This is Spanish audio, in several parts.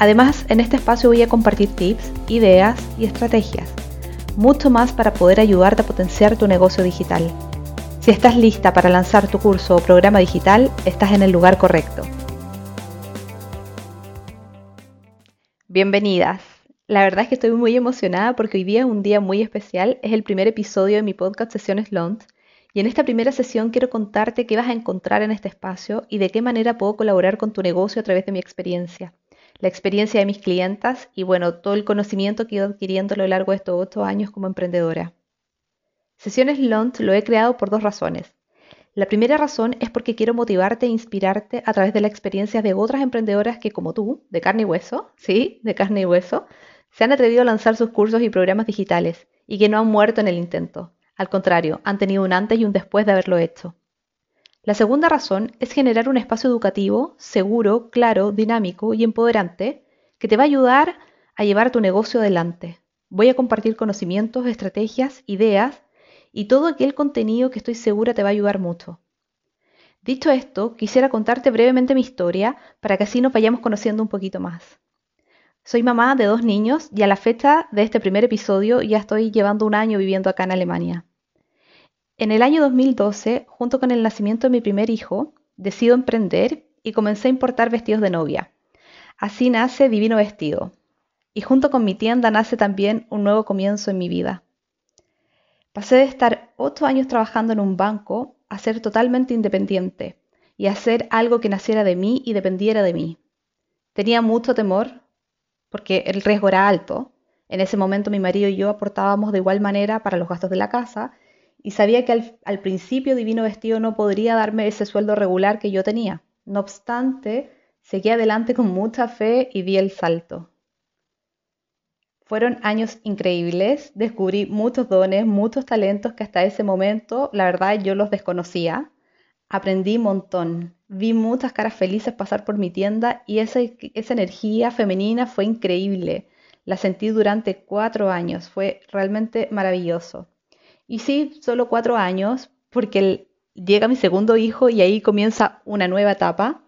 Además, en este espacio voy a compartir tips, ideas y estrategias. Mucho más para poder ayudarte a potenciar tu negocio digital. Si estás lista para lanzar tu curso o programa digital, estás en el lugar correcto. Bienvenidas. La verdad es que estoy muy emocionada porque hoy día es un día muy especial. Es el primer episodio de mi podcast Sesiones Launch. Y en esta primera sesión quiero contarte qué vas a encontrar en este espacio y de qué manera puedo colaborar con tu negocio a través de mi experiencia la experiencia de mis clientas y bueno, todo el conocimiento que he ido adquiriendo a lo largo de estos ocho años como emprendedora. Sesiones Launch lo he creado por dos razones. La primera razón es porque quiero motivarte e inspirarte a través de la experiencia de otras emprendedoras que como tú, de carne y hueso, sí, de carne y hueso, se han atrevido a lanzar sus cursos y programas digitales y que no han muerto en el intento. Al contrario, han tenido un antes y un después de haberlo hecho. La segunda razón es generar un espacio educativo seguro, claro, dinámico y empoderante que te va a ayudar a llevar tu negocio adelante. Voy a compartir conocimientos, estrategias, ideas y todo aquel contenido que estoy segura te va a ayudar mucho. Dicho esto, quisiera contarte brevemente mi historia para que así nos vayamos conociendo un poquito más. Soy mamá de dos niños y a la fecha de este primer episodio ya estoy llevando un año viviendo acá en Alemania. En el año 2012, junto con el nacimiento de mi primer hijo, decido emprender y comencé a importar vestidos de novia. Así nace Divino Vestido. Y junto con mi tienda nace también un nuevo comienzo en mi vida. Pasé de estar ocho años trabajando en un banco a ser totalmente independiente y a hacer algo que naciera de mí y dependiera de mí. Tenía mucho temor porque el riesgo era alto. En ese momento mi marido y yo aportábamos de igual manera para los gastos de la casa y sabía que al, principio Divino Vestido no podría darme ese sueldo regular que yo tenía. No obstante, seguí adelante con mucha fe y di el salto. Fueron años increíbles, descubrí muchos dones, muchos talentos que hasta ese momento, la verdad, yo los desconocía. Aprendí un montón, vi muchas caras felices pasar por mi tienda y esa, esa energía femenina fue increíble. La sentí durante cuatro años, fue realmente maravilloso. Y sí, solo cuatro años, porque llega mi segundo hijo y ahí comienza una nueva etapa,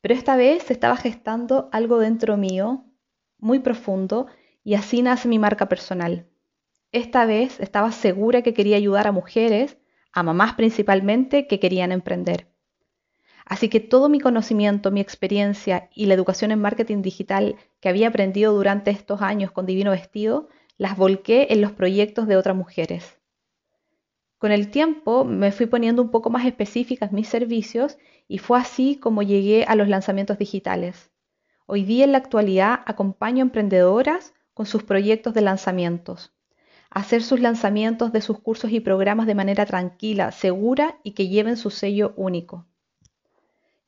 pero esta vez se estaba gestando algo dentro mío, muy profundo, y así nace mi marca personal. Esta vez estaba segura que quería ayudar a mujeres, a mamás principalmente, que querían emprender. Así que todo mi conocimiento, mi experiencia y la educación en marketing digital que había aprendido durante estos años con Divino Vestido, las volqué en los proyectos de otras mujeres. Con el tiempo me fui poniendo un poco más específicas mis servicios y fue así como llegué a los lanzamientos digitales. Hoy día en la actualidad acompaño a emprendedoras con sus proyectos de lanzamientos, hacer sus lanzamientos de sus cursos y programas de manera tranquila, segura y que lleven su sello único.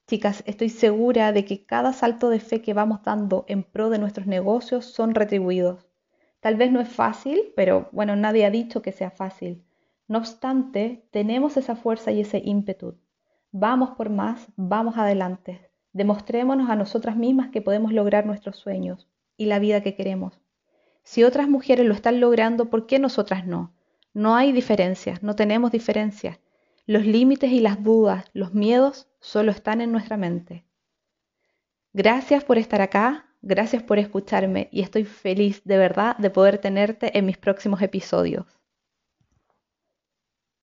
Chicas, estoy segura de que cada salto de fe que vamos dando en pro de nuestros negocios son retribuidos. Tal vez no es fácil, pero bueno, nadie ha dicho que sea fácil. No obstante, tenemos esa fuerza y ese ímpetu. Vamos por más, vamos adelante. Demostrémonos a nosotras mismas que podemos lograr nuestros sueños y la vida que queremos. Si otras mujeres lo están logrando, ¿por qué nosotras no? No hay diferencias, no tenemos diferencias. Los límites y las dudas, los miedos, solo están en nuestra mente. Gracias por estar acá, gracias por escucharme y estoy feliz de verdad de poder tenerte en mis próximos episodios.